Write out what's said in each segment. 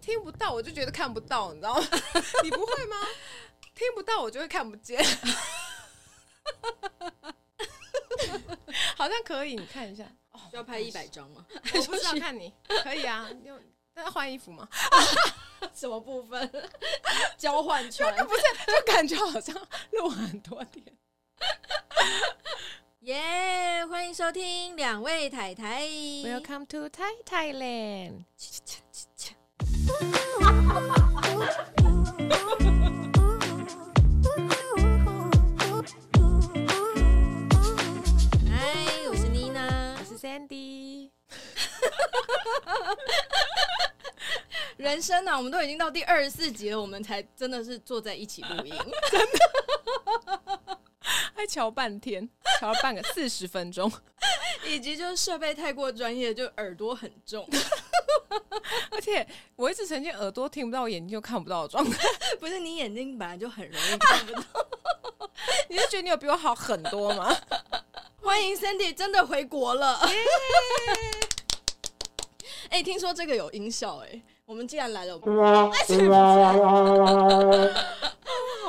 听不到，我就觉得看不到，你知道吗？你不会吗？听不到，我就会看不见。好像可以，你看一下。哦，需要拍一百张吗？我不知道，看你可以啊。要要换衣服吗？什么部分？交换穿？不是，就感觉好像录很多天。耶欢迎收听两位太太。Welcome to Thai Thailand。嗨，我是妮娜，我是 Sandy。人生呢、啊，我们都已经到第二十四集了，我们才真的是坐在一起录音，真的，还瞧半天。瞧了半个四十分钟，以及就是设备太过专业，就耳朵很重，而且我一直呈现耳朵听不到，我眼睛又看不到的状态。不是你眼睛本来就很容易看不到，你是觉得你有比我好很多吗？欢迎 Sandy 真的回国了，哎听说这个有音效，哎，我们既然来了，我们。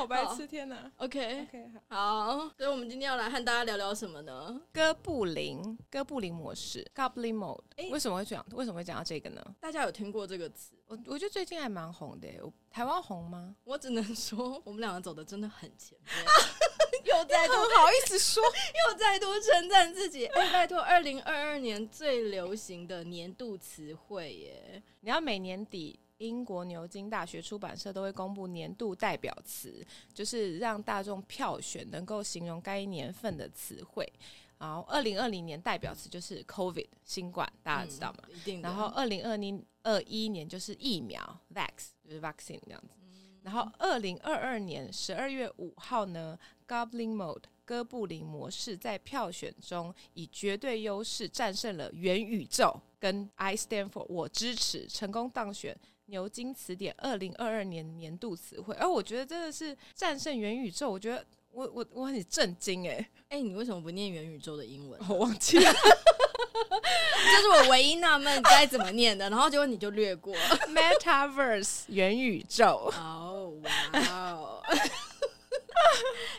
好白痴，天哪！OK OK 好，所以我们今天要来和大家聊聊什么呢？哥布林，哥布林模式，Goblin Mode。欸、为什么会讲？为什么会讲到这个呢？大家有听过这个词？我我觉得最近还蛮红的。台湾红吗？我只能说，我们两个走的真的很前面。又再度好意思说，又再度称赞自己。哎、欸，拜托，二零二二年最流行的年度词汇耶！你要每年底。英国牛津大学出版社都会公布年度代表词，就是让大众票选能够形容该年份的词汇。然后，二零二零年代表词就是 COVID 新冠，大家知道吗？嗯、一定。然后，二零二零二一年就是疫苗 vax，就是 vaccine 这样子。嗯、然后，二零二二年十二月五号呢，Goblin Mode 哥布林模式在票选中以绝对优势战胜了元宇宙，跟 I stand for 我支持，成功当选。牛津词典二零二二年年度词汇，而我觉得真的是战胜元宇宙。我觉得我我我很震惊哎哎，你为什么不念元宇宙的英文？我忘记了，这是我唯一纳闷该怎么念的，然后结果你就略过 Metaverse 元宇宙。哦哇哦！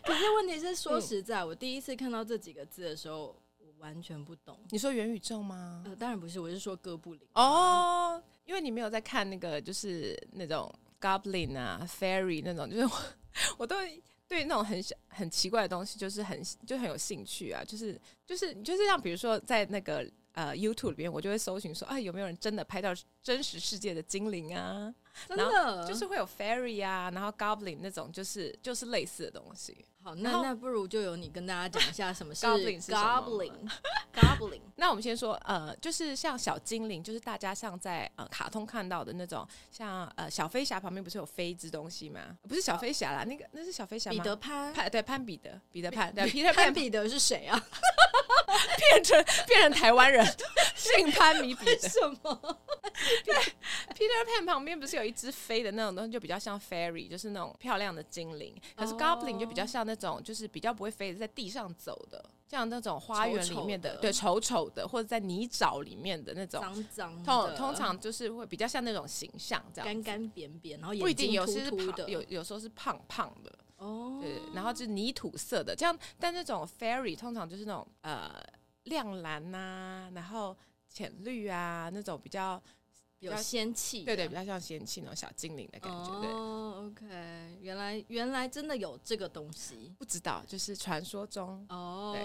可是问题是，说实在，嗯、我第一次看到这几个字的时候，我完全不懂。你说元宇宙吗？呃，当然不是，我是说哥布林哦。因为你没有在看那个，就是那种 Goblin 啊、Fairy 那种，就是我，我都对那种很小很奇怪的东西，就是很就很有兴趣啊，就是就是就是像比如说在那个呃 YouTube 里边，我就会搜寻说，啊有没有人真的拍到真实世界的精灵啊？真的，就是会有 Fairy 啊，然后 Goblin 那种，就是就是类似的东西。好，那那不如就由你跟大家讲一下什么是 Goblin，Goblin。Goblin 那我们先说，呃，就是像小精灵，就是大家像在呃卡通看到的那种，像呃小飞侠旁边不是有飞一只东西吗？不是小飞侠啦，那个那是小飞侠吗？彼得潘，潘对潘彼得，彼得潘对彼得潘彼得是谁啊？变成变成台湾人，姓潘米彼得什么？对，Peter Pan 旁边不是有一只飞的那种东西，就比较像 Fairy，就是那种漂亮的精灵。可是 Goblin 就比较像那种，就是比较不会飞的，在地上走的，像那种花园里面的，丑丑的对，丑丑的，或者在泥沼里面的那种脏脏。通通常就是会比较像那种形象，这样干干扁扁，然后不一定有些是胖，有有时候是胖胖的哦，对，然后就是泥土色的这样。但那种 Fairy 通常就是那种呃亮蓝呐、啊，然后浅绿啊那种比较。有仙气，对对，比较像仙气那种小精灵的感觉。哦，OK，原来原来真的有这个东西，不知道，就是传说中。哦，对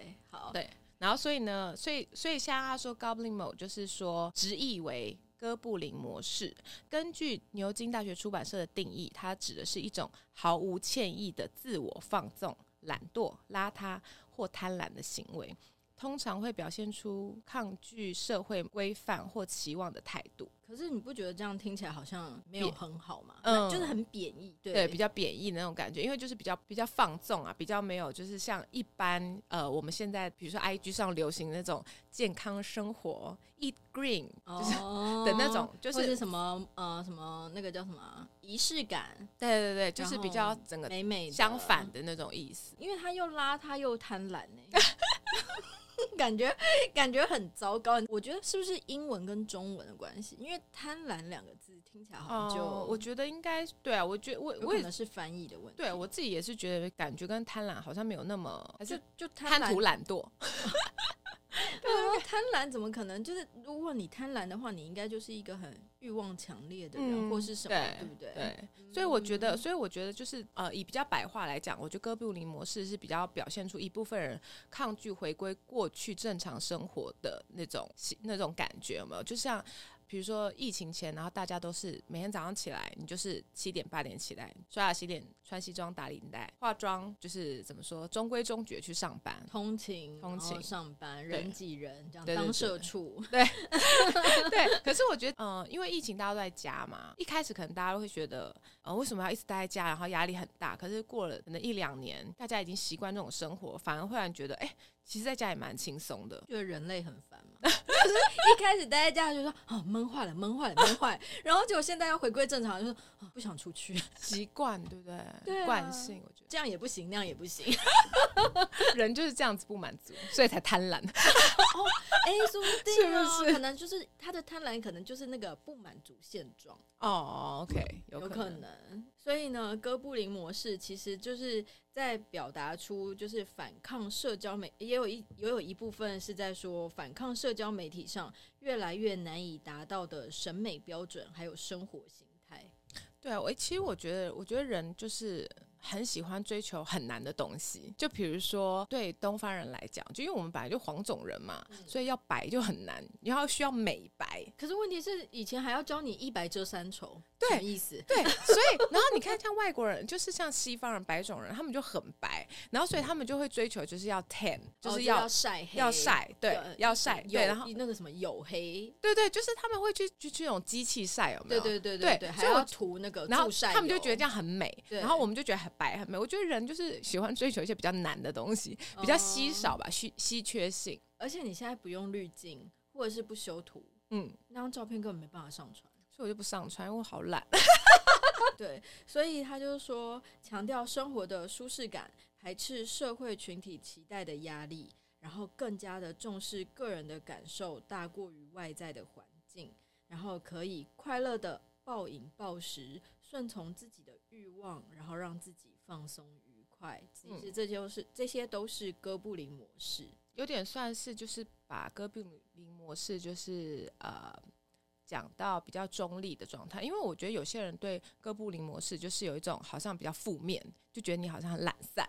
，OK，好，对。然后所以呢，所以所以像他说 Goblin Mode，就是说直译为哥布林模式。根据牛津大学出版社的定义，它指的是一种毫无歉意的自我放纵、懒惰、邋遢或贪婪的行为。通常会表现出抗拒社会规范或期望的态度。可是你不觉得这样听起来好像没有很好吗？嗯，就是很贬义，对，对，比较贬义的那种感觉。因为就是比较比较放纵啊，比较没有就是像一般呃我们现在比如说 IG 上流行那种健康生活，eat green，就是 的那种，就是，是什么呃什么那个叫什么仪式感？对对对，就是比较整个美美相反的那种意思。因为他又邋遢又贪婪呢。感觉感觉很糟糕。我觉得是不是英文跟中文的关系？因为贪婪两个字听起来好像就，哦、我觉得应该对啊。我觉得我我可能是翻译的问题。对我自己也是觉得感觉跟贪婪好像没有那么，还是就贪图懒惰。对啊，贪婪怎么可能？就是如果你贪婪的话，你应该就是一个很欲望强烈的人，嗯、或是什么，对，对不对？对，所以我觉得，所以我觉得就是呃，以比较白话来讲，我觉得哥布林模式是比较表现出一部分人抗拒回归过去正常生活的那种那种感觉，有没有？就像。比如说疫情前，然后大家都是每天早上起来，你就是七点八点起来刷牙洗脸，穿西装打领带，化妆，就是怎么说中规中矩去上班，通勤通勤上班，人挤人这样对当社畜，对 对。可是我觉得，嗯、呃，因为疫情大家都在家嘛，一开始可能大家都会觉得，呃，为什么要一直待在家，然后压力很大。可是过了可能一两年，大家已经习惯这种生活，反而会让觉得，哎。其实在家也蛮轻松的，觉得人类很烦嘛。就是一开始待在家就说啊，闷坏了，闷坏了，闷坏。然后结果现在要回归正常，就说啊，不想出去，习惯对不对？对啊，惯性，我觉得这样也不行，那样也不行。人就是这样子不满足，所以才贪婪。哦，哎，说不定哦，是不是？可能就是他的贪婪，可能就是那个不满足现状。哦，OK，有可能。有可能。所以呢，哥布林模式其实就是。在表达出就是反抗社交媒，也有一也有一部分是在说反抗社交媒体上越来越难以达到的审美标准，还有生活形态。对啊，我其实我觉得，我觉得人就是。很喜欢追求很难的东西，就比如说对东方人来讲，就因为我们本来就黄种人嘛，嗯、所以要白就很难，你要需要美白。可是问题是，以前还要教你一白遮三丑，对，什么意思？对，所以然后你看，像外国人，就是像西方人白种人，他们就很白，然后所以他们就会追求就是要 tan，就是要晒黑，要晒，对，要晒，对，然后那个什么黝黑，对对，就是他们会去去去那种机器晒，有没有？对对对对对，还要涂那个，然后他们就觉得这样很美，然后我们就觉得很白很美。我觉得。人就是喜欢追求一些比较难的东西，比较稀少吧，稀稀缺性。而且你现在不用滤镜，或者是不修图，嗯，那张照片根本没办法上传，所以我就不上传，因为我好懒。对，所以他就是说，强调生活的舒适感，排斥社会群体期待的压力，然后更加的重视个人的感受，大过于外在的环境，然后可以快乐的暴饮暴食，顺从自己的欲望，然后让自己。放松愉快，其实这就是、嗯、这些都是哥布林模式，有点算是就是把哥布林模式就是呃讲到比较中立的状态，因为我觉得有些人对哥布林模式就是有一种好像比较负面，就觉得你好像很懒散，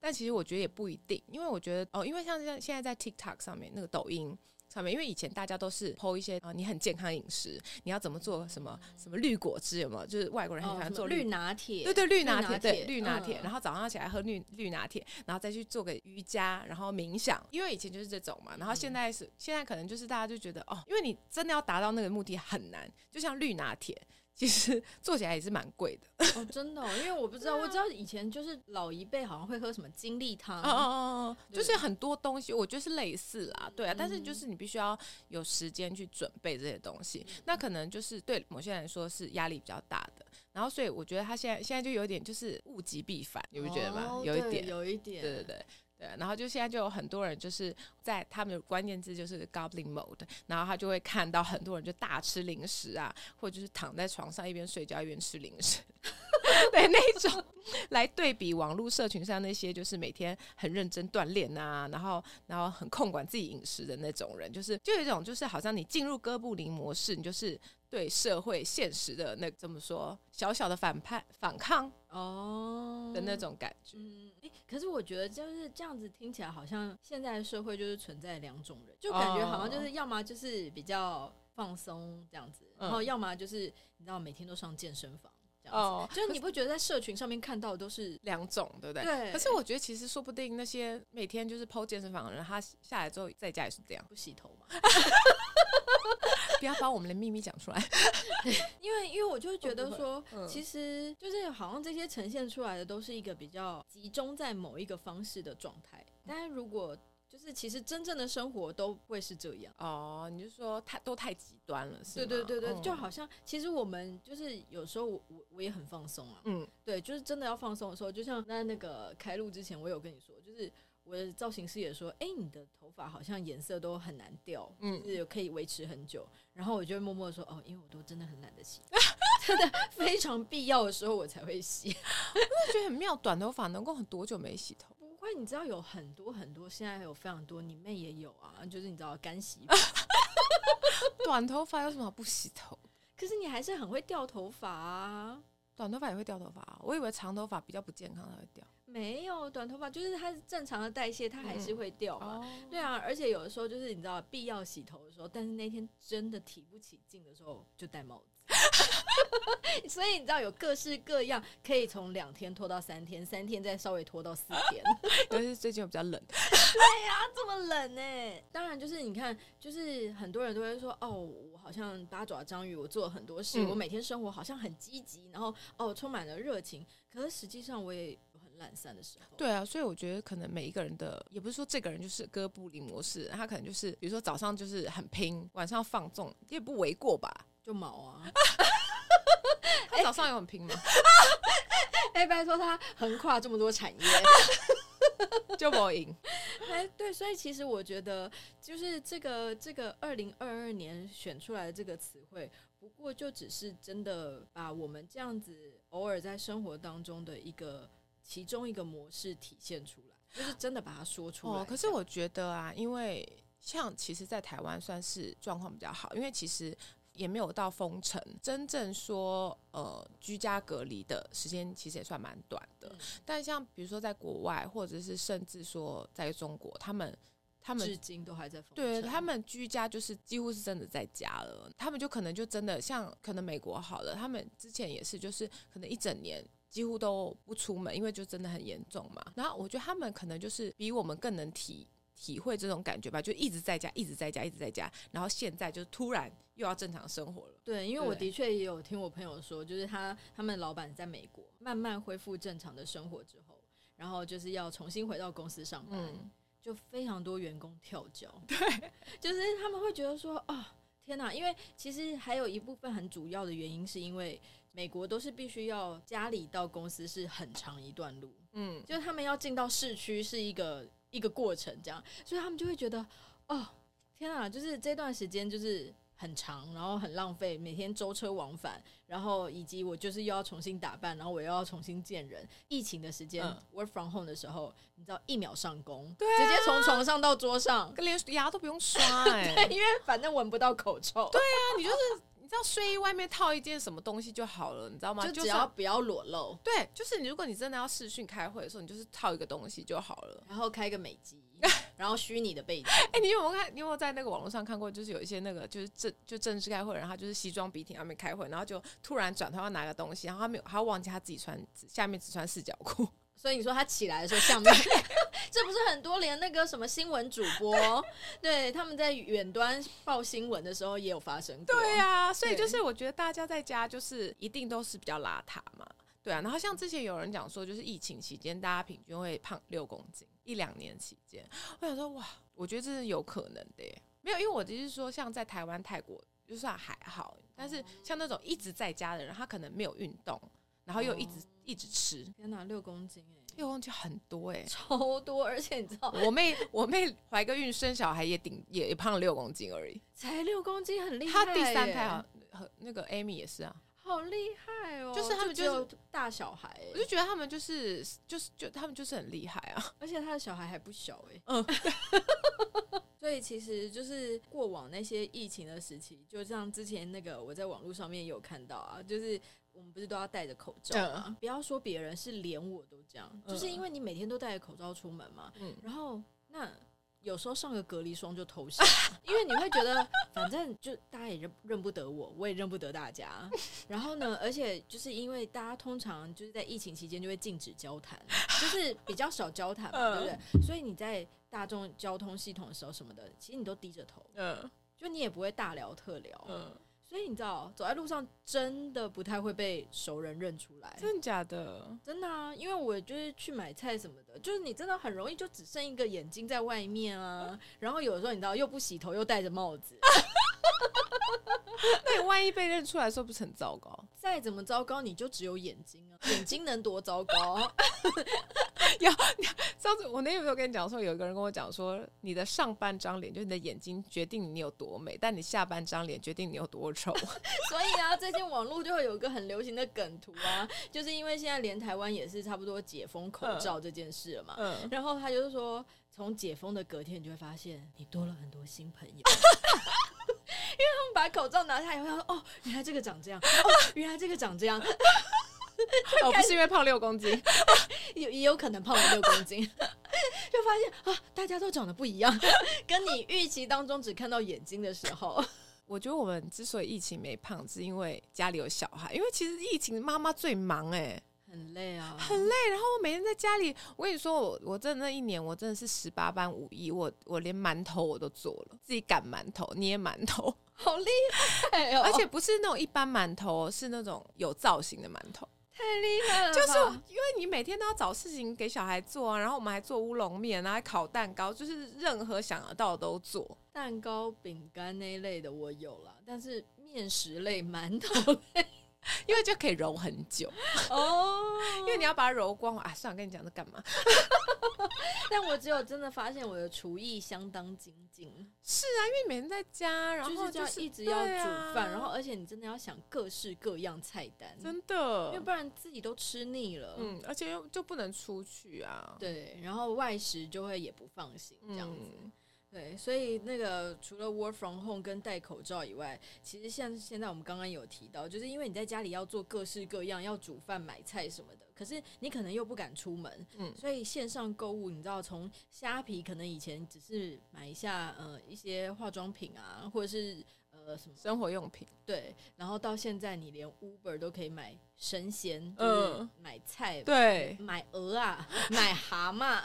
但其实我觉得也不一定，因为我觉得哦，因为像像现在在 TikTok 上面那个抖音。上面，因为以前大家都是 po 一些啊，你很健康饮食，你要怎么做什么什么绿果汁有没有？就是外国人很喜欢做绿拿铁，对对，绿拿铁，对绿拿铁，然后早上起来喝绿绿拿铁，然后再去做个瑜伽，然后冥想。因为以前就是这种嘛，然后现在是现在可能就是大家就觉得哦，因为你真的要达到那个目的很难，就像绿拿铁。其实 做起来也是蛮贵的哦，真的、哦，因为我不知道，我知道以前就是老一辈好像会喝什么精力汤，哦哦哦，就是很多东西，我觉得是类似啦，对啊，但是就是你必须要有时间去准备这些东西，嗯、那可能就是对某些人来说是压力比较大的，然后所以我觉得他现在现在就有点就是物极必反，你不觉得吗？哦、有一点，有一点，对对对。对，然后就现在就有很多人就是在他们的关键字就是 Goblin Mode，然后他就会看到很多人就大吃零食啊，或者就是躺在床上一边睡觉一边吃零食，对那种来对比网络社群上那些就是每天很认真锻炼啊，然后然后很控管自己饮食的那种人，就是就有一种就是好像你进入哥布林模式，你就是。对社会现实的那怎么说，小小的反叛反抗哦的那种感觉。Oh, 嗯，哎，可是我觉得就是这样子听起来，好像现在的社会就是存在两种人，就感觉好像就是要么就是比较放松这样子，oh. 然后要么就是你知道每天都上健身房这样子。哦，oh. 就是你不觉得在社群上面看到的都是两种，对不对？对。可是我觉得其实说不定那些每天就是 PO 健身房的人，他下来之后在家也是这样，不洗头嘛。不要把我们的秘密讲出来，因为因为我就觉得说，其实就是好像这些呈现出来的都是一个比较集中在某一个方式的状态，但是如果就是其实真正的生活都会是这样哦，你就说太都太极端了，是吗？对对对对，就好像其实我们就是有时候我我我也很放松啊，嗯，对，就是真的要放松的时候，就像那那个开录之前，我有跟你说，就是。我的造型师也说，哎、欸，你的头发好像颜色都很难掉，嗯，就是可以维持很久。然后我就会默默的说，哦，因为我都真的很懒得洗，真的非常必要的时候我才会洗。我觉得很妙，短头发能够很多久没洗头？不会，你知道有很多很多，现在还有非常多，你妹也有啊，就是你知道干洗 短头发有什么好不洗头？可是你还是很会掉头发啊。短头发也会掉头发啊？我以为长头发比较不健康才会掉。没有，短头发就是它是正常的代谢，它还是会掉嘛。嗯哦、对啊，而且有的时候就是你知道必要洗头的时候，但是那天真的提不起劲的时候，就戴帽子。所以你知道有各式各样，可以从两天拖到三天，三天再稍微拖到四天。但是最近又比较冷。对呀、啊，这么冷呢、欸？当然就是你看，就是很多人都会说，哦，我好像八爪章鱼，我做了很多事，嗯、我每天生活好像很积极，然后哦充满了热情。可是实际上我也有很懒散的时候。对啊，所以我觉得可能每一个人的，也不是说这个人就是哥布林模式，他可能就是比如说早上就是很拼，晚上放纵，也不为过吧？就毛啊。他早上有很拼吗？哎、欸，拜托他横跨这么多产业，就不赢。哎，对，所以其实我觉得，就是这个这个二零二二年选出来的这个词汇，不过就只是真的把我们这样子偶尔在生活当中的一个其中一个模式体现出来，就是真的把它说出来。哦，可是我觉得啊，因为像其实，在台湾算是状况比较好，因为其实。也没有到封城，真正说呃居家隔离的时间其实也算蛮短的。嗯、但像比如说在国外，或者是甚至说在中国，他们他们至今都还在封。对，他们居家就是几乎是真的在家了。他们就可能就真的像可能美国好了，他们之前也是就是可能一整年几乎都不出门，因为就真的很严重嘛。然后我觉得他们可能就是比我们更能体体会这种感觉吧，就一直在家，一直在家，一直在家。然后现在就突然。又要正常生活了。对，因为我的确也有听我朋友说，就是他他们老板在美国慢慢恢复正常的生活之后，然后就是要重新回到公司上班，嗯、就非常多员工跳脚。对，就是他们会觉得说，哦，天哪！因为其实还有一部分很主要的原因，是因为美国都是必须要家里到公司是很长一段路，嗯，就是他们要进到市区是一个一个过程，这样，所以他们就会觉得，哦，天哪！就是这段时间就是。很长，然后很浪费，每天舟车往返，然后以及我就是又要重新打扮，然后我又要重新见人。疫情的时间、嗯、work from home 的时候，你知道一秒上工，对啊、直接从床上到桌上，连牙都不用刷哎、欸，因为反正闻不到口臭。对啊，你就是你知道睡衣外面套一件什么东西就好了，你知道吗？就只要不要裸露。对，就是你如果你真的要视讯开会的时候，你就是套一个东西就好了，然后开一个美肌。然后虚拟的背景，哎、欸，你有没有看？你有没有在那个网络上看过？就是有一些那个，就是正就正式开会，然后他就是西装笔挺，外面开会，然后就突然转头要拿个东西，然后他没有，他忘记他自己穿下面只穿四角裤，所以你说他起来的时候，像面对 这不是很多连那个什么新闻主播，对，他们在远端报新闻的时候也有发生过。对啊，所以就是我觉得大家在家就是一定都是比较邋遢嘛。对啊，然后像之前有人讲说，就是疫情期间大家平均会胖六公斤，一两年期间，我想说哇，我觉得这是有可能的耶。没有，因为我只是说，像在台湾、泰国就算还好，但是像那种一直在家的人，他可能没有运动，然后又一直、哦、一直吃。天哪，六公斤哎，六公斤很多哎，超多，而且你知道，我妹我妹怀个孕生小孩也顶也也胖了六公斤而已，才六公斤很厉害。她第三胎啊，和那个 Amy 也是啊。好厉害哦！就是他们就是大小孩，欸，我就觉得他们就是就是就他们就是很厉害啊！而且他的小孩还不小哎，欸。嗯，所以其实就是过往那些疫情的时期，就像之前那个我在网络上面有看到啊，就是我们不是都要戴着口罩吗？嗯，不要说别人，是连我都这样，就是因为你每天都戴着口罩出门嘛。嗯，然后那。有时候上个隔离霜就偷笑，因为你会觉得反正就大家也认认不得我，我也认不得大家。然后呢，而且就是因为大家通常就是在疫情期间就会禁止交谈，就是比较少交谈嘛，对不对？所以你在大众交通系统的时候什么的，其实你都低着头，嗯，就你也不会大聊特聊，嗯。所以你知道，走在路上真的不太会被熟人认出来。真的假的？真的啊！因为我就是去买菜什么的，就是你真的很容易就只剩一个眼睛在外面啊。然后有的时候你知道又不洗头又戴着帽子，那你万一被认出来说不是很糟糕？再怎么糟糕，你就只有眼睛啊，眼睛能多糟糕？有上次我那天有跟你讲说，有一个人跟我讲说，你的上半张脸就是你的眼睛决定你有多美，但你下半张脸决定你有多丑。所以啊，最近网络就会有一个很流行的梗图啊，就是因为现在连台湾也是差不多解封口罩这件事了嘛。嗯。然后他就是说，从解封的隔天，你就会发现你多了很多新朋友，因为他们把口罩拿下来以后，他说：“哦，原来这个长这样，哦，原来这个长这样。” 哦，不是因为胖六公斤，也也有可能胖了六公斤，就发现啊，大家都长得不一样，跟你预期当中只看到眼睛的时候，我觉得我们之所以疫情没胖，是因为家里有小孩，因为其实疫情妈妈最忙哎、欸，很累啊，很累。然后我每天在家里，我跟你说，我我真的那一年，我真的是十八般武艺，我我连馒头我都做了，自己擀馒头、捏馒头，好厉害哦！而且不是那种一般馒头，是那种有造型的馒头。太厉害了！就是因为你每天都要找事情给小孩做啊，然后我们还做乌龙面啊，还烤蛋糕，就是任何想得到的都做。蛋糕、饼干那一类的我有了，但是面食类、馒头类。因为就可以揉很久哦，因为你要把它揉光啊。算了，跟你讲这干嘛？但我只有真的发现我的厨艺相当精进。是啊，因为每天在家，然后就是就一直要煮饭，啊、然后而且你真的要想各式各样菜单，真的，因为不然自己都吃腻了。嗯，而且又就不能出去啊。对，然后外食就会也不放心这样子。嗯对，所以那个除了 work from home 跟戴口罩以外，其实像现在我们刚刚有提到，就是因为你在家里要做各式各样，要煮饭、买菜什么的，可是你可能又不敢出门，嗯，所以线上购物，你知道，从虾皮可能以前只是买一下呃一些化妆品啊，或者是呃什么生活用品，对，然后到现在你连 Uber 都可以买神仙，嗯，买菜，对，买鹅啊，买蛤蟆。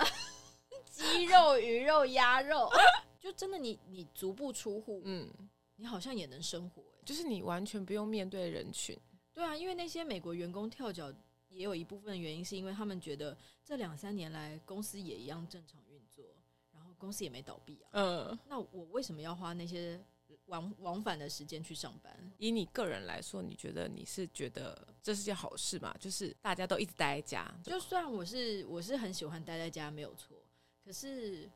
鸡肉、鱼肉、鸭肉，就真的你你足不出户，嗯，你好像也能生活，就是你完全不用面对人群。对啊，因为那些美国员工跳脚，也有一部分原因是因为他们觉得这两三年来公司也一样正常运作，然后公司也没倒闭啊。嗯，那我为什么要花那些往往返的时间去上班？以你个人来说，你觉得你是觉得这是件好事吗？就是大家都一直待在家，就算我是我是很喜欢待在家，没有错。可是，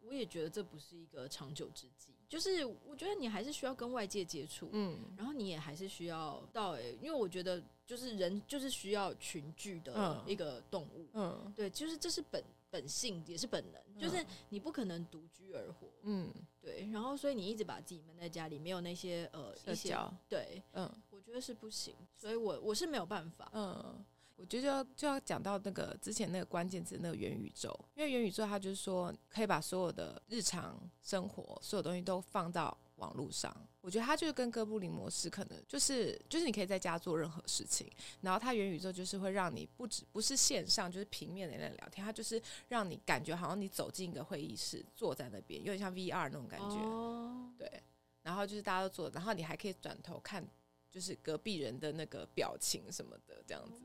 我也觉得这不是一个长久之计。就是我觉得你还是需要跟外界接触，嗯，然后你也还是需要到，欸，因为我觉得就是人就是需要群聚的一个动物，嗯，对，就是这是本本性，也是本能，就是你不可能独居而活，嗯，对。然后，所以你一直把自己闷在家里，没有那些呃一些，对，嗯，我觉得是不行。所以我我是没有办法，嗯。我觉得就要就要讲到那个之前那个关键词，那个元宇宙，因为元宇宙它就是说可以把所有的日常生活所有东西都放到网络上。我觉得它就是跟哥布林模式可能就是就是你可以在家做任何事情，然后它元宇宙就是会让你不止不是线上就是平面的人聊天，它就是让你感觉好像你走进一个会议室，坐在那边，有点像 VR 那种感觉。哦，对，然后就是大家都坐，然后你还可以转头看，就是隔壁人的那个表情什么的这样子。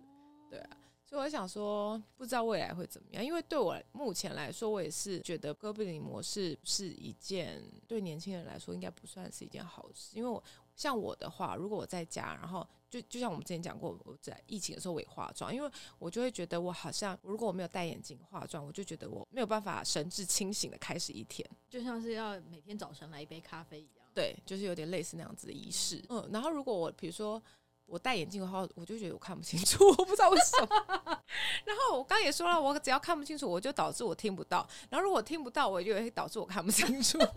对啊，所以我想说，不知道未来会怎么样。因为对我目前来说，我也是觉得哥布林模式是一件对年轻人来说应该不算是一件好事。因为我像我的话，如果我在家，然后就就像我们之前讲过，我在疫情的时候我也化妆，因为我就会觉得我好像如果我没有戴眼镜化妆，我就觉得我没有办法神志清醒的开始一天，就像是要每天早晨来一杯咖啡一样。对，就是有点类似那样子的仪式。嗯，然后如果我比如说。我戴眼镜的话，我就觉得我看不清楚，我不知道为什么。然后我刚也说了，我只要看不清楚，我就导致我听不到。然后如果听不到，我就会导致我看不清楚。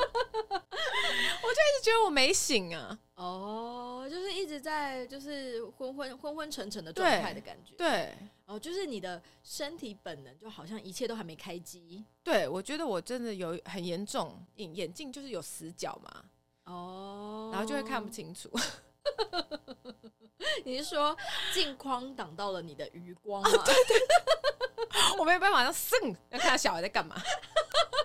我就一直觉得我没醒啊。哦，就是一直在就是昏昏昏昏沉沉的状态的感觉。对，哦，就是你的身体本能就好像一切都还没开机。对，我觉得我真的有很严重，眼眼镜就是有死角嘛。哦，然后就会看不清楚。你是说镜框挡到了你的余光吗？啊、对对。我没有办法，要剩要看他小孩在干嘛，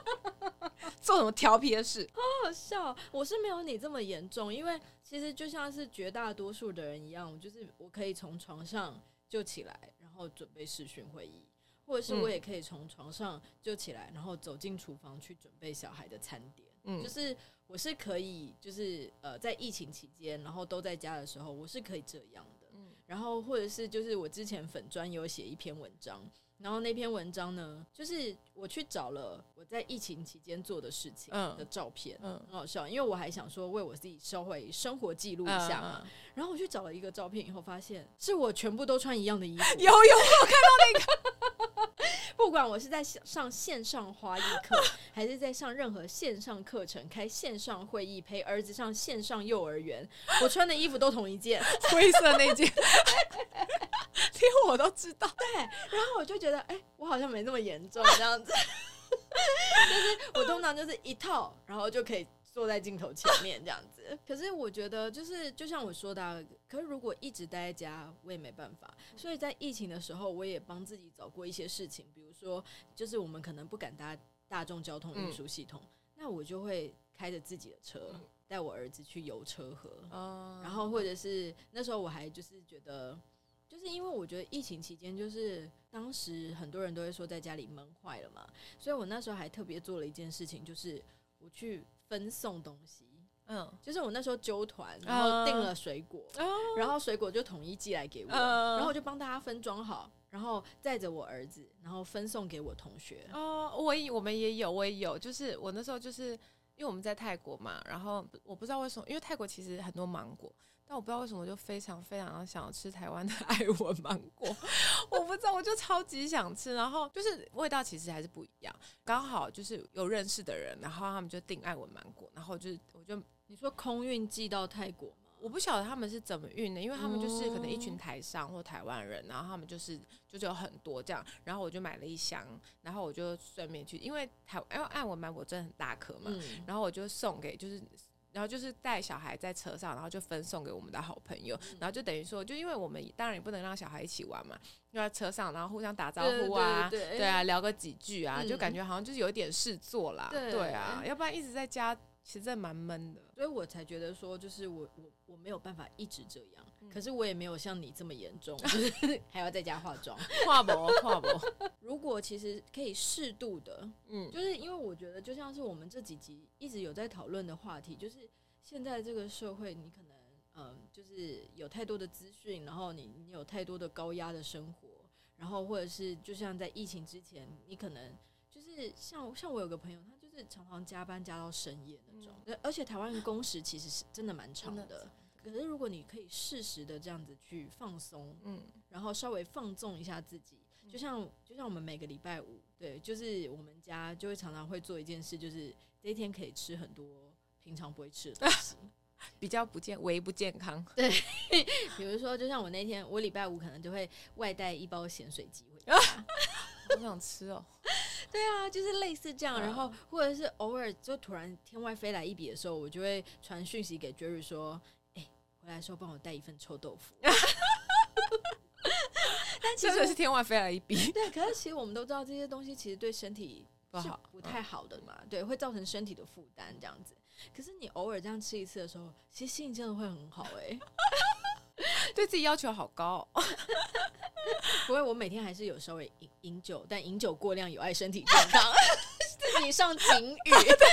做什么调皮的事，好好笑。我是没有你这么严重，因为其实就像是绝大多数的人一样，就是我可以从床上就起来，然后准备视讯会议，或者是我也可以从床上就起来，然后走进厨房去准备小孩的餐点，嗯，就是。我是可以，就是呃，在疫情期间，然后都在家的时候，我是可以这样的。嗯，然后或者是就是我之前粉专有写一篇文章。然后那篇文章呢，就是我去找了我在疫情期间做的事情的照片，嗯，很好笑，因为我还想说为我自己稍微生活记录一下嘛。然后我去找了一个照片以后，发现是我全部都穿一样的衣服。有有，我看到那个，不管我是在上线上花艺课，还是在上任何线上课程、开线上会议、陪儿子上线上幼儿园，我穿的衣服都同一件，灰色那件。连我都知道，对，然后我就觉得，哎、欸，我好像没那么严重，这样子，就是我通常就是一套，然后就可以坐在镜头前面这样子。可是我觉得，就是就像我说的，可是如果一直待在家，我也没办法。所以在疫情的时候，我也帮自己找过一些事情，比如说，就是我们可能不敢搭大众交通运输系统，嗯、那我就会开着自己的车，带我儿子去游车河，嗯、然后或者是那时候我还就是觉得。就是因为我觉得疫情期间，就是当时很多人都会说在家里闷坏了嘛，所以我那时候还特别做了一件事情，就是我去分送东西。嗯，就是我那时候揪团，然后订了水果，然后水果就统一寄来给我，然后我就帮大家分装好，然后载着我儿子，然后分送给我同学。哦，我也我们也有，我也有，就是我那时候就是因为我们在泰国嘛，然后我不知道为什么，因为泰国其实很多芒果。但我不知道为什么，我就非常非常想要吃台湾的 爱文芒果，我不知道，我就超级想吃。然后就是味道其实还是不一样，刚好就是有认识的人，然后他们就订爱文芒果，然后就是我就你说空运寄到泰国吗？我不晓得他们是怎么运的，因为他们就是可能一群台商或台湾人，然后他们就是就是有很多这样，然后我就买了一箱，然后我就顺便去，因为台因为爱文芒果真的很大颗嘛，然后我就送给就是。然后就是带小孩在车上，然后就分送给我们的好朋友，然后就等于说，就因为我们当然也不能让小孩一起玩嘛，就在车上，然后互相打招呼啊，对，对，对，对啊，聊个几句啊，就感觉好像就是有一点事做啦，对，对啊，要不然一直在家其实真的蛮闷的，所以我才觉得说，就是我我我没有办法一直这样。可是我也没有像你这么严重，就是还要在家化妆，化薄化薄。如果其实可以适度的，嗯，就是因为我觉得就像是我们这几集一直有在讨论的话题，就是现在这个社会，你可能嗯，就是有太多的资讯，然后你你有太多的高压的生活，然后或者是就像在疫情之前，你可能就是像像我有个朋友，是常常加班加到深夜那种，嗯，而且台湾的工时其实是真的蛮长的。可是，如果你可以适时的这样子去放松，嗯，然后稍微放纵一下自己，就像就像我们每个礼拜五，对，就是我们家就会常常会做一件事，就是这一天可以吃很多平常不会吃的东西，比较不健，微不健康。对，比如说，就像我那天，我礼拜五可能就会外带一包咸水鸡回家，好想吃哦。对啊，就是类似这样，然后或者是偶尔就突然天外飞来一笔的时候，我就会传讯息给 Jerry 说。回来说帮我带一份臭豆腐，但其实是天外飞来一笔。对，可是其实我们都知道这些东西其实对身体不好，不太好的嘛。对，会造成身体的负担这样子。可是你偶尔这样吃一次的时候，其实心情真的会很好哎、欸。对自己要求好高。不过我每天还是有稍微饮饮酒，但饮酒过量有碍身体健康。自己上警语。对。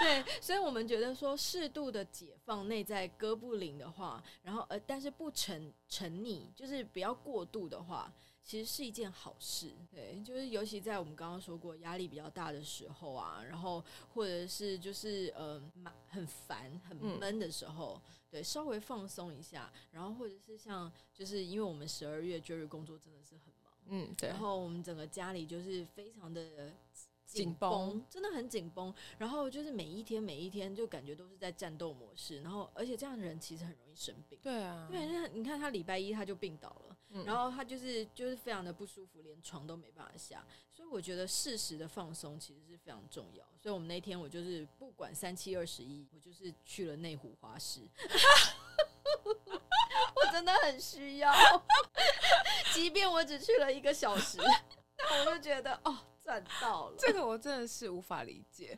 对，所以我们觉得说，适度的解放内在哥布林的话，然后呃，但是不沉沉溺，就是不要过度的话，其实是一件好事。对，就是尤其在我们刚刚说过压力比较大的时候啊，然后或者是就是呃，很烦很闷的时候，嗯、对，稍微放松一下，然后或者是像就是因为我们十二月 Jerry 工作真的是很忙，嗯，对，然后我们整个家里就是非常的。紧绷，真的很紧绷。然后就是每一天，每一天就感觉都是在战斗模式。然后，而且这样的人其实很容易生病。对啊，对，那你看他礼拜一他就病倒了，嗯、然后他就是就是非常的不舒服，连床都没办法下。所以我觉得适时的放松其实是非常重要。所以我们那天我就是不管三七二十一，我就是去了内湖花市。我真的很需要，即便我只去了一个小时，但我就觉得哦。赚到了，这个我真的是无法理解，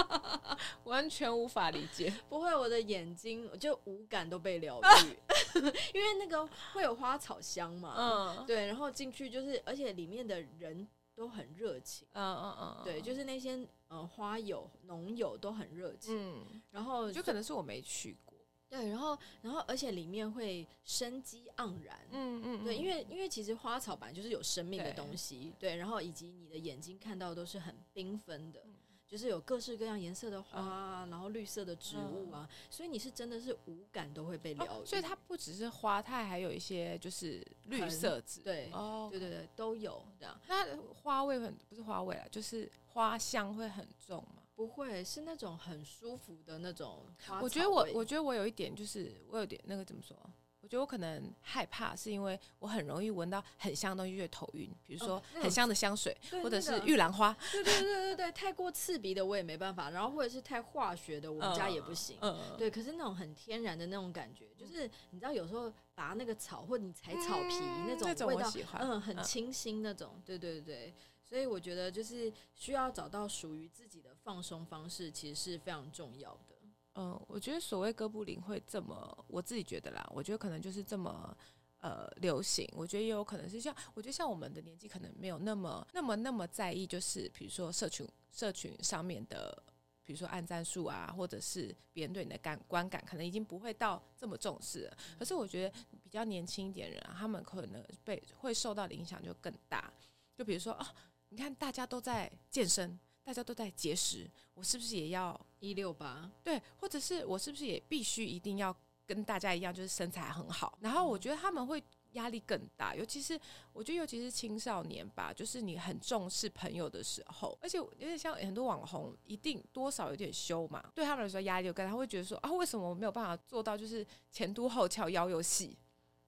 完全无法理解。不会，我的眼睛就五感都被疗愈，因为那个会有花草香嘛，嗯，对，然后进去就是，而且里面的人都很热情，嗯嗯嗯，对，就是那些呃花友、农友都很热情，嗯，然后就可能是我没去过。对，然后然后而且里面会生机盎然，嗯嗯，对，因为因为其实花草本来就是有生命的东西，对，对，然后以及你的眼睛看到都是很缤纷的。嗯就是有各式各样颜色的花啊，嗯、然后绿色的植物啊，嗯、所以你是真的是五感都会被疗愈、哦。所以它不只是花，它还有一些就是绿色植，对，哦，对对对，都有这样。那花味很不是花味啊，就是花香会很重吗？不会，是那种很舒服的那种。我觉得我我觉得我有一点就是我有点那个怎么说？我觉得我可能害怕，是因为我很容易闻到很香的东西就会头晕，比如说很香的香水，或者是玉兰花。对对对对对，太过刺鼻的我也没办法，然后或者是太化学的，我们家也不行。嗯，对。可是那种很天然的那种感觉，就是你知道有时候拔那个草，或者你踩草皮那种味道，嗯，很清新那种。对对对，所以我觉得就是需要找到属于自己的放松方式，其实是非常重要的。嗯，我觉得所谓哥布林会这么，我自己觉得啦，我觉得可能就是这么呃流行。我觉得也有可能是像，我觉得像我们的年纪可能没有那么那么那么在意，就是比如说社群社群上面的，比如说按赞数啊，或者是别人对你的感观感，可能已经不会到这么重视了。可是我觉得比较年轻一点人啊，他们可能被会受到的影响就更大。就比如说哦，你看大家都在健身。大家都在节食，我是不是也要一六八？对，或者是我是不是也必须一定要跟大家一样，就是身材很好？然后我觉得他们会压力更大，尤其是我觉得尤其是青少年吧，就是你很重视朋友的时候，而且有点像很多网红，一定多少有点羞嘛，对他们来说压力就更大，他会觉得说啊，为什么我没有办法做到就是前凸后翘，腰又细？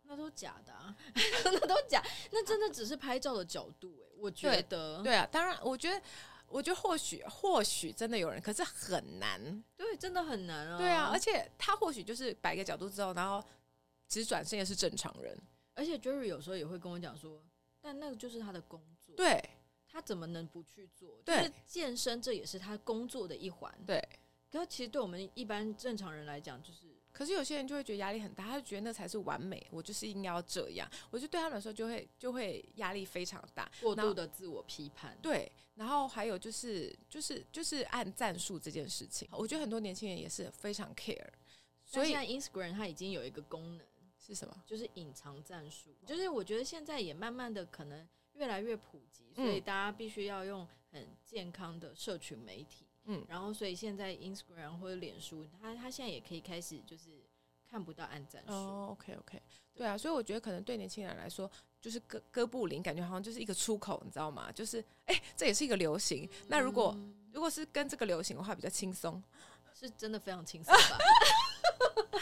那都假的啊，那都假，那真的只是拍照的角度诶、欸，我觉得对，对啊，当然我觉得。我觉得或许或许真的有人，可是很难。对，真的很难啊。对啊，而且他或许就是摆个角度之后，然后只转身也是正常人。而且 Jerry 有时候也会跟我讲说，但那个就是他的工作。对，他怎么能不去做？对，就是健身这也是他工作的一环。对，可是其实对我们一般正常人来讲，就是。可是有些人就会觉得压力很大，他就觉得那才是完美，我就是应该要这样。我就对他们来说就会就会压力非常大，过度的自我批判。对，然后还有就是就是就是按战术这件事情，我觉得很多年轻人也是非常 care。所以现在 Instagram 它已经有一个功能是什么？就是隐藏战术。就是我觉得现在也慢慢的可能越来越普及，所以大家必须要用很健康的社群媒体。嗯，然后所以现在 Instagram 或者脸书，他他现在也可以开始就是看不到按赞数。哦，OK OK，对啊，所以我觉得可能对年轻人来说，就是哥哥布林感觉好像就是一个出口，你知道吗？就是哎，这也是一个流行。嗯、那如果如果是跟这个流行的话，比较轻松，是真的非常轻松吧？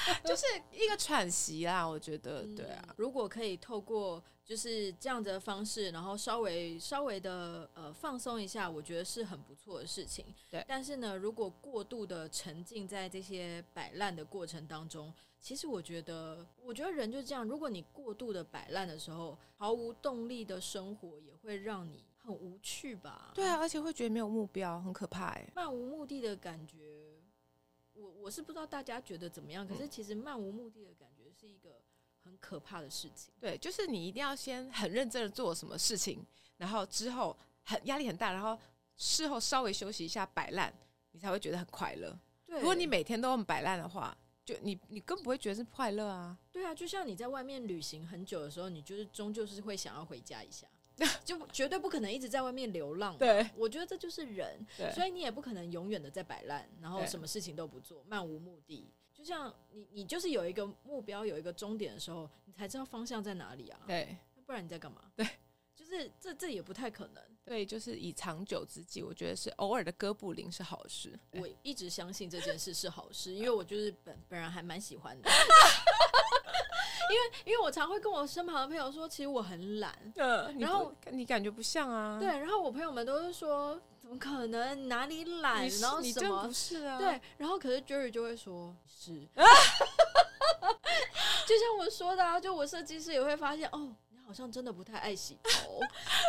就是一个喘息啦，我觉得，对啊。如果可以透过就是这样子的方式，然后稍微稍微的呃放松一下，我觉得是很不错的事情。对。但是呢，如果过度的沉浸在这些摆烂的过程当中，其实我觉得，我觉得人就是这样。如果你过度的摆烂的时候，毫无动力的生活也会让你很无趣吧？对啊，而且会觉得没有目标，很可怕哎，漫无目的的感觉。我我是不知道大家觉得怎么样，可是其实漫无目的的感觉是一个很可怕的事情。对，就是你一定要先很认真的做什么事情，然后之后很压力很大，然后事后稍微休息一下摆烂，你才会觉得很快乐。对，如果你每天都很摆烂的话，就你你更不会觉得是快乐啊。对啊，就像你在外面旅行很久的时候，你就是终究是会想要回家一下。就绝对不可能一直在外面流浪。对，我觉得这就是人。对，所以你也不可能永远的在摆烂，然后什么事情都不做，漫无目的。就像你，你就是有一个目标，有一个终点的时候，你才知道方向在哪里啊。对，不然你在干嘛？对，就是这这也不太可能。对，就是以长久之计，我觉得是偶尔的哥布林是好事。我一直相信这件事是好事，因为我就是本本人还蛮喜欢的。因为，因为我常会跟我身旁的朋友说，其实我很懒。嗯，然后你，你感觉不像啊？对，然后我朋友们都是说，怎么可能？哪里懒？然后什么？你真不是啊？对，然后可是 Jerry 就会说，是。就像我说的啊，就我设计师也会发现，哦，你好像真的不太爱洗头。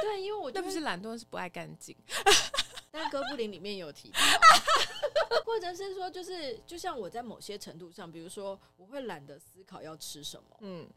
对，因为我那不是懒惰，是不爱干净。但哥布林里面有提到。或者是说，就是就像我在某些程度上，比如说，我会懒得思考要吃什么。嗯，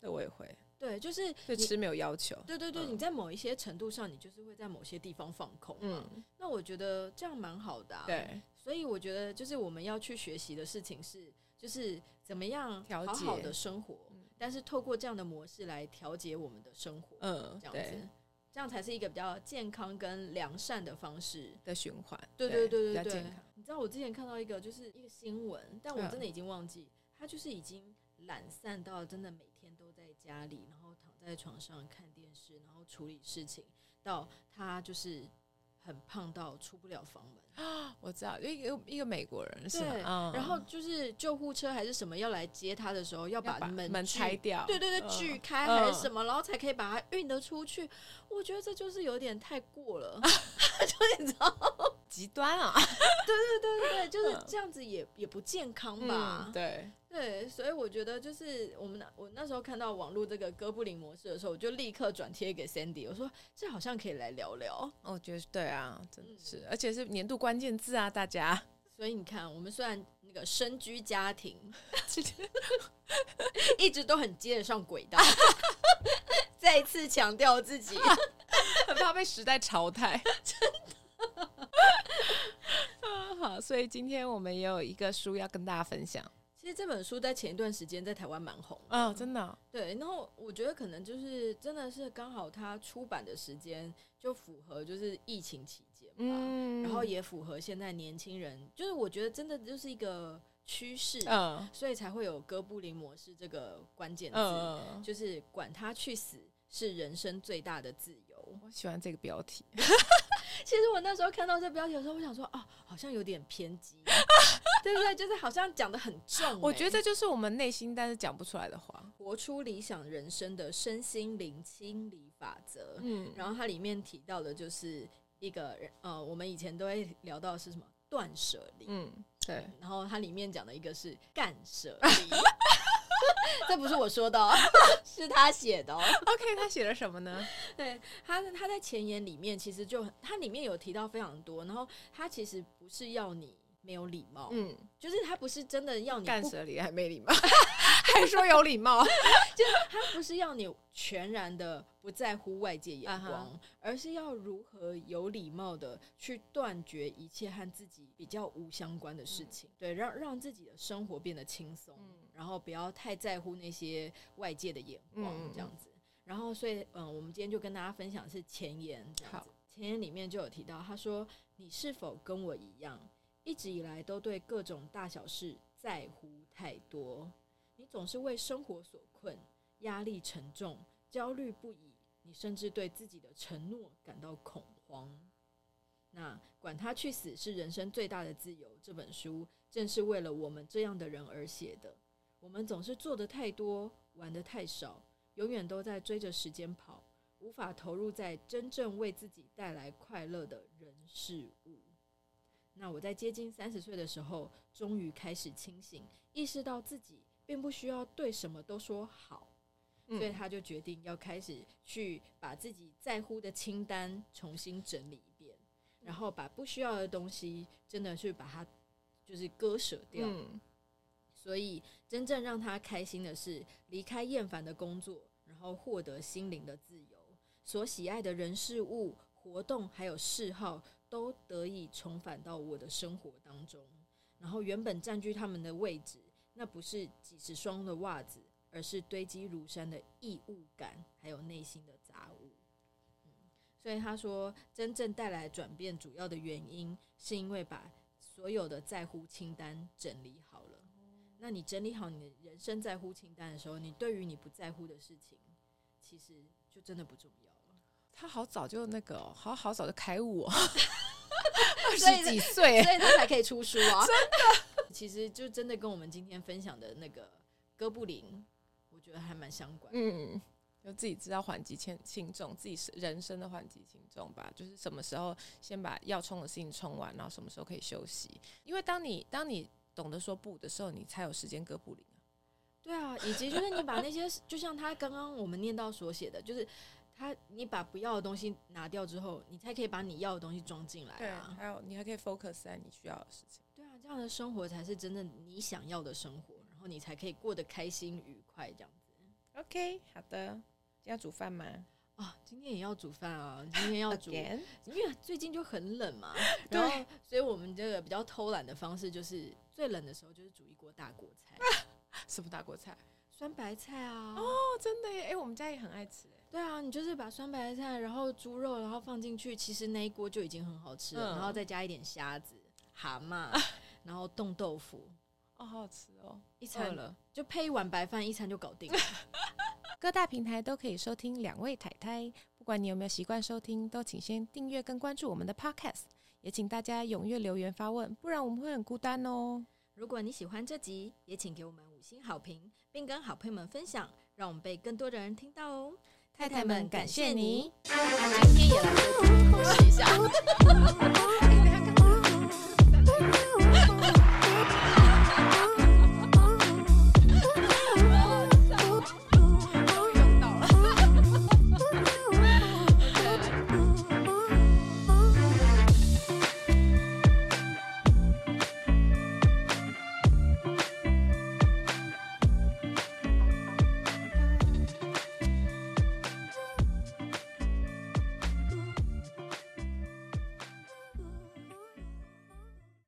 这我也会。对，就是对吃没有要求。对对对，嗯、你在某一些程度上，你就是会在某些地方放空。嗯，那我觉得这样蛮好的、啊。对，所以我觉得就是我们要去学习的事情是。就是怎么样好好的生活，但是透过这样的模式来调节我们的生活，嗯，这样子，这样才是一个比较健康跟良善的方式的循环。对对对对对，你知道我之前看到一个就是一个新闻，但我真的已经忘记，他就是已经懒散到真的每天都在家里，然后躺在床上看电视，然后处理事情，到他就是。很胖到出不了房门啊！我知道，一个一个美国人是对，然后就是救护车还是什么要来接他的时候，要把门门拆掉，对对对，锯开还是什么，然后才可以把他运得出去。我觉得这就是有点太过了，就你知道，极端啊！对对对对对，就是这样子也也不健康吧？对。对，所以我觉得就是我们那我那时候看到网络这个哥布林模式的时候，我就立刻转贴给 Sandy，我说这好像可以来聊聊。我觉得对啊，真的是，嗯、而且是年度关键字啊，大家。所以你看，我们虽然那个身居家庭，一直都很接得上轨道，再一次强调自己，很怕被时代淘汰，真的。好，所以今天我们也有一个书要跟大家分享。其实这本书在前一段时间在台湾蛮红啊、哦，真的、哦。对，然后我觉得可能就是真的是刚好它出版的时间就符合就是疫情期间嘛，嗯、然后也符合现在年轻人，就是我觉得真的就是一个趋势，嗯，所以才会有哥布林模式这个关键字，嗯、就是管他去死是人生最大的自由。我喜欢这个标题。其实我那时候看到这标题的时候，我想说，哦，好像有点偏激，对不对？就是好像讲的很重、欸。我觉得这就是我们内心但是讲不出来的话。活出理想人生的身心灵清理法则。嗯，然后它里面提到的就是一个，呃，我们以前都会聊到的是什么断舍离。嗯，对。然后它里面讲的一个是干舍离。这不是我说的哦，是他写的哦。OK，他写了什么呢？对，他他在前言里面其实就他里面有提到非常多，然后他其实不是要你没有礼貌，嗯，就是他不是真的要你干舍离还没礼貌，还说有礼貌，就是他不是要你全然的不在乎外界眼光，uh huh. 而是要如何有礼貌的去断绝一切和自己比较无相关的事情，嗯、对，让让自己的生活变得轻松，嗯、然后不要太在乎那些外界的眼光，这样子。嗯、然后，所以，嗯，我们今天就跟大家分享的是前言，这样子。好。前言里面就有提到，他说：“你是否跟我一样，一直以来都对各种大小事在乎太多？你总是为生活所困，压力沉重。”焦虑不已，你甚至对自己的承诺感到恐慌。那管他去死是人生最大的自由。这本书正是为了我们这样的人而写的。我们总是做得太多，玩得太少，永远都在追着时间跑，无法投入在真正为自己带来快乐的人事物。那我在接近三十岁的时候，终于开始清醒，意识到自己并不需要对什么都说好。所以他就决定要开始去把自己在乎的清单重新整理一遍，然后把不需要的东西真的去把它就是割舍掉。所以真正让他开心的是离开厌烦的工作，然后获得心灵的自由，所喜爱的人事物、活动还有嗜好都得以重返到我的生活当中。然后原本占据他们的位置，那不是几十双的袜子。而是堆积如山的异物感，还有内心的杂物。嗯，所以他说，真正带来转变主要的原因，是因为把所有的在乎清单整理好了。那你整理好你的人生在乎清单的时候，你对于你不在乎的事情，其实就真的不重要。他好早就那个、哦，好好早就开悟、哦，二十几岁，所以他才可以出书啊！真的，其实就真的跟我们今天分享的那个哥布林。我觉得还蛮相关，嗯，就自己知道缓急轻轻重，自己是人生的缓急轻重吧。就是什么时候先把要冲的事情冲完，然后什么时候可以休息。因为当你当你懂得说不的时候，你才有时间哥布林。对啊，以及就是你把那些，就像他刚刚我们念到所写的，就是他你把不要的东西拿掉之后，你才可以把你要的东西装进来啊。还有你还可以 focus 在你需要的事情。对啊，这样的生活才是真正你想要的生活。然后你才可以过得开心愉快这样子。OK，好的。今天要煮饭吗？啊、哦，今天也要煮饭啊！今天要煮 因为最近就很冷嘛。对然后，所以我们这个比较偷懒的方式就是最冷的时候就是煮一锅大锅菜。什么大锅菜？酸白菜啊！哦，真的耶！哎、欸，我们家也很爱吃。对啊，你就是把酸白菜，然后猪肉，然后放进去，其实那一锅就已经很好吃了。嗯、然后再加一点虾子、蛤蟆，然后冻豆腐，哦，好好吃哦！一餐了，就配一碗白饭，一餐就搞定了。各大平台都可以收听两位太太，不管你有没有习惯收听，都请先订阅跟关注我们的 Podcast，也请大家踊跃留言发问，不然我们会很孤单哦。如果你喜欢这集，也请给我们五星好评，并跟好朋友们分享，让我们被更多的人听到哦。太太们，感谢你！今天也来给你们一下。